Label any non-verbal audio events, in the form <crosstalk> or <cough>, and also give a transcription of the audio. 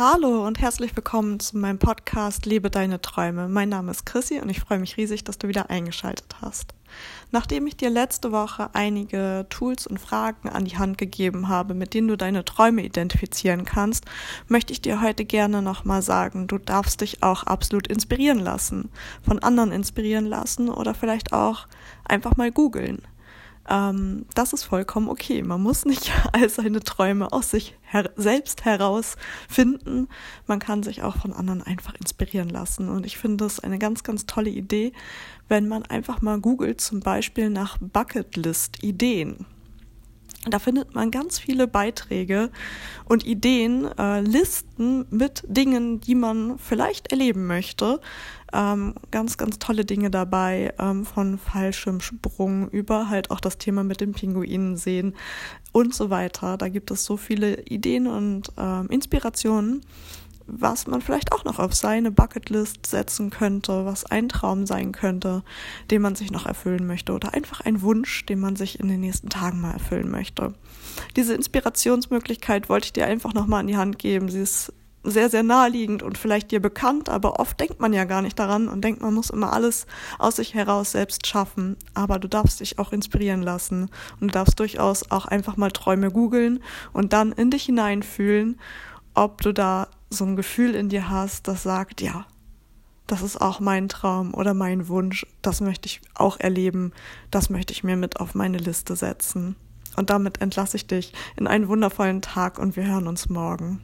Hallo und herzlich willkommen zu meinem Podcast Lebe deine Träume. Mein Name ist Chrissy und ich freue mich riesig, dass du wieder eingeschaltet hast. Nachdem ich dir letzte Woche einige Tools und Fragen an die Hand gegeben habe, mit denen du deine Träume identifizieren kannst, möchte ich dir heute gerne nochmal sagen, du darfst dich auch absolut inspirieren lassen, von anderen inspirieren lassen oder vielleicht auch einfach mal googeln. Ähm, das ist vollkommen okay. Man muss nicht <laughs> all seine Träume aus sich her selbst herausfinden. Man kann sich auch von anderen einfach inspirieren lassen. Und ich finde es eine ganz, ganz tolle Idee, wenn man einfach mal googelt, zum Beispiel nach Bucketlist-Ideen. Da findet man ganz viele Beiträge und Ideen, äh, Listen mit Dingen, die man vielleicht erleben möchte. Ähm, ganz, ganz tolle Dinge dabei, ähm, von Fallschirmsprung über halt auch das Thema mit den Pinguinen sehen und so weiter. Da gibt es so viele Ideen und ähm, Inspirationen was man vielleicht auch noch auf seine Bucketlist setzen könnte, was ein Traum sein könnte, den man sich noch erfüllen möchte oder einfach ein Wunsch, den man sich in den nächsten Tagen mal erfüllen möchte. Diese Inspirationsmöglichkeit wollte ich dir einfach nochmal an die Hand geben. Sie ist sehr, sehr naheliegend und vielleicht dir bekannt, aber oft denkt man ja gar nicht daran und denkt, man muss immer alles aus sich heraus selbst schaffen. Aber du darfst dich auch inspirieren lassen und du darfst durchaus auch einfach mal Träume googeln und dann in dich hineinfühlen, ob du da so ein Gefühl in dir hast, das sagt, ja, das ist auch mein Traum oder mein Wunsch, das möchte ich auch erleben, das möchte ich mir mit auf meine Liste setzen. Und damit entlasse ich dich in einen wundervollen Tag und wir hören uns morgen.